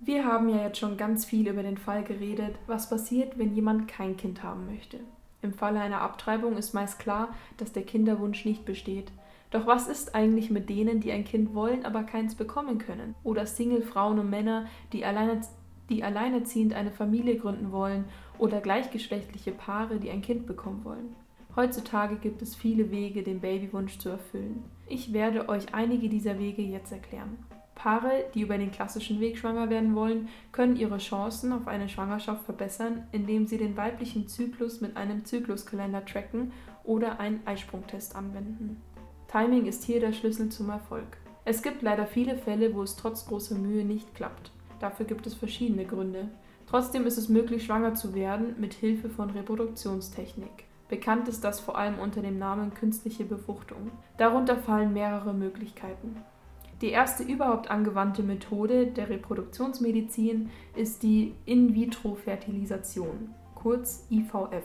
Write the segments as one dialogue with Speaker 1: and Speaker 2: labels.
Speaker 1: Wir haben ja jetzt schon ganz viel über den Fall geredet, was passiert, wenn jemand kein Kind haben möchte. Im Falle einer Abtreibung ist meist klar, dass der Kinderwunsch nicht besteht. Doch was ist eigentlich mit denen, die ein Kind wollen, aber keins bekommen können? Oder Single-Frauen und Männer, die, alleine, die alleinerziehend eine Familie gründen wollen? Oder gleichgeschlechtliche Paare, die ein Kind bekommen wollen? Heutzutage gibt es viele Wege, den Babywunsch zu erfüllen. Ich werde euch einige dieser Wege jetzt erklären. Paare, die über den klassischen Weg schwanger werden wollen, können ihre Chancen auf eine Schwangerschaft verbessern, indem sie den weiblichen Zyklus mit einem Zykluskalender tracken oder einen Eisprungtest anwenden. Timing ist hier der Schlüssel zum Erfolg. Es gibt leider viele Fälle, wo es trotz großer Mühe nicht klappt. Dafür gibt es verschiedene Gründe. Trotzdem ist es möglich, schwanger zu werden mit Hilfe von Reproduktionstechnik. Bekannt ist das vor allem unter dem Namen künstliche Befruchtung. Darunter fallen mehrere Möglichkeiten. Die erste überhaupt angewandte Methode der Reproduktionsmedizin ist die In-vitro-Fertilisation, kurz IVF.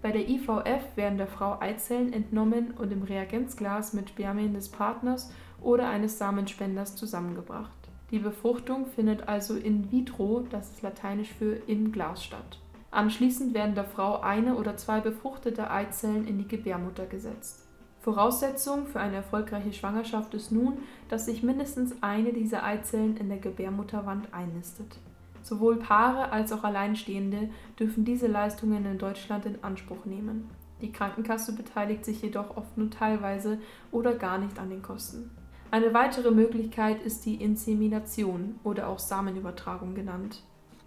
Speaker 1: Bei der IVF werden der Frau Eizellen entnommen und im Reagenzglas mit Spermien des Partners oder eines Samenspenders zusammengebracht. Die Befruchtung findet also in vitro, das ist lateinisch für im Glas statt. Anschließend werden der Frau eine oder zwei befruchtete Eizellen in die Gebärmutter gesetzt. Voraussetzung für eine erfolgreiche Schwangerschaft ist nun, dass sich mindestens eine dieser Eizellen in der Gebärmutterwand einnistet. Sowohl Paare als auch Alleinstehende dürfen diese Leistungen in Deutschland in Anspruch nehmen. Die Krankenkasse beteiligt sich jedoch oft nur teilweise oder gar nicht an den Kosten. Eine weitere Möglichkeit ist die Insemination oder auch Samenübertragung genannt.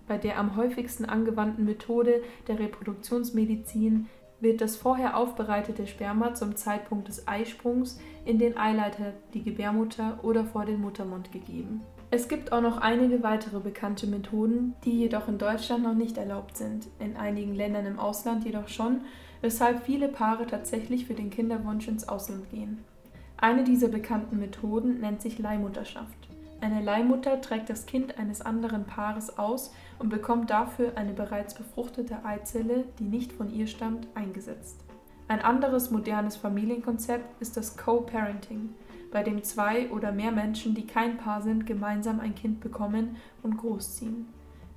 Speaker 1: Bei der am häufigsten angewandten Methode der Reproduktionsmedizin wird das vorher aufbereitete Sperma zum Zeitpunkt des Eisprungs in den Eileiter, die Gebärmutter oder vor den Muttermund gegeben. Es gibt auch noch einige weitere bekannte Methoden, die jedoch in Deutschland noch nicht erlaubt sind, in einigen Ländern im Ausland jedoch schon, weshalb viele Paare tatsächlich für den Kinderwunsch ins Ausland gehen. Eine dieser bekannten Methoden nennt sich Leihmutterschaft. Eine Leihmutter trägt das Kind eines anderen Paares aus und bekommt dafür eine bereits befruchtete Eizelle, die nicht von ihr stammt, eingesetzt. Ein anderes modernes Familienkonzept ist das Co-Parenting, bei dem zwei oder mehr Menschen, die kein Paar sind, gemeinsam ein Kind bekommen und großziehen.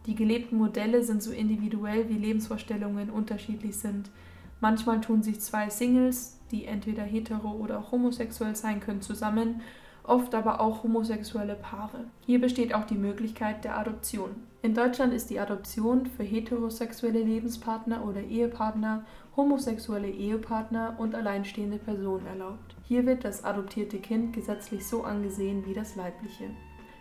Speaker 1: Die gelebten Modelle sind so individuell wie Lebensvorstellungen unterschiedlich sind. Manchmal tun sich zwei Singles, die entweder hetero oder homosexuell sein können, zusammen oft aber auch homosexuelle Paare. Hier besteht auch die Möglichkeit der Adoption. In Deutschland ist die Adoption für heterosexuelle Lebenspartner oder Ehepartner, homosexuelle Ehepartner und alleinstehende Personen erlaubt. Hier wird das adoptierte Kind gesetzlich so angesehen wie das leibliche.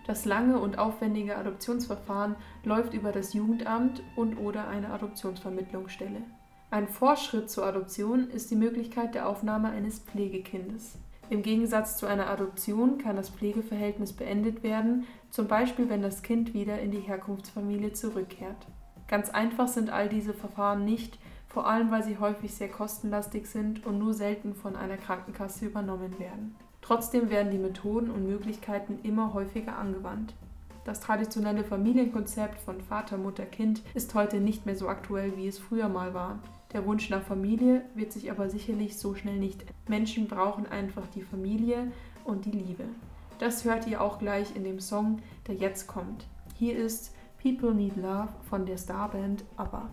Speaker 1: Das lange und aufwendige Adoptionsverfahren läuft über das Jugendamt und oder eine Adoptionsvermittlungsstelle. Ein Vorschritt zur Adoption ist die Möglichkeit der Aufnahme eines Pflegekindes. Im Gegensatz zu einer Adoption kann das Pflegeverhältnis beendet werden, zum Beispiel wenn das Kind wieder in die Herkunftsfamilie zurückkehrt. Ganz einfach sind all diese Verfahren nicht, vor allem weil sie häufig sehr kostenlastig sind und nur selten von einer Krankenkasse übernommen werden. Trotzdem werden die Methoden und Möglichkeiten immer häufiger angewandt. Das traditionelle Familienkonzept von Vater, Mutter, Kind ist heute nicht mehr so aktuell, wie es früher mal war. Der Wunsch nach Familie wird sich aber sicherlich so schnell nicht. Menschen brauchen einfach die Familie und die Liebe. Das hört ihr auch gleich in dem Song, der jetzt kommt. Hier ist People Need Love von der Starband ABBA.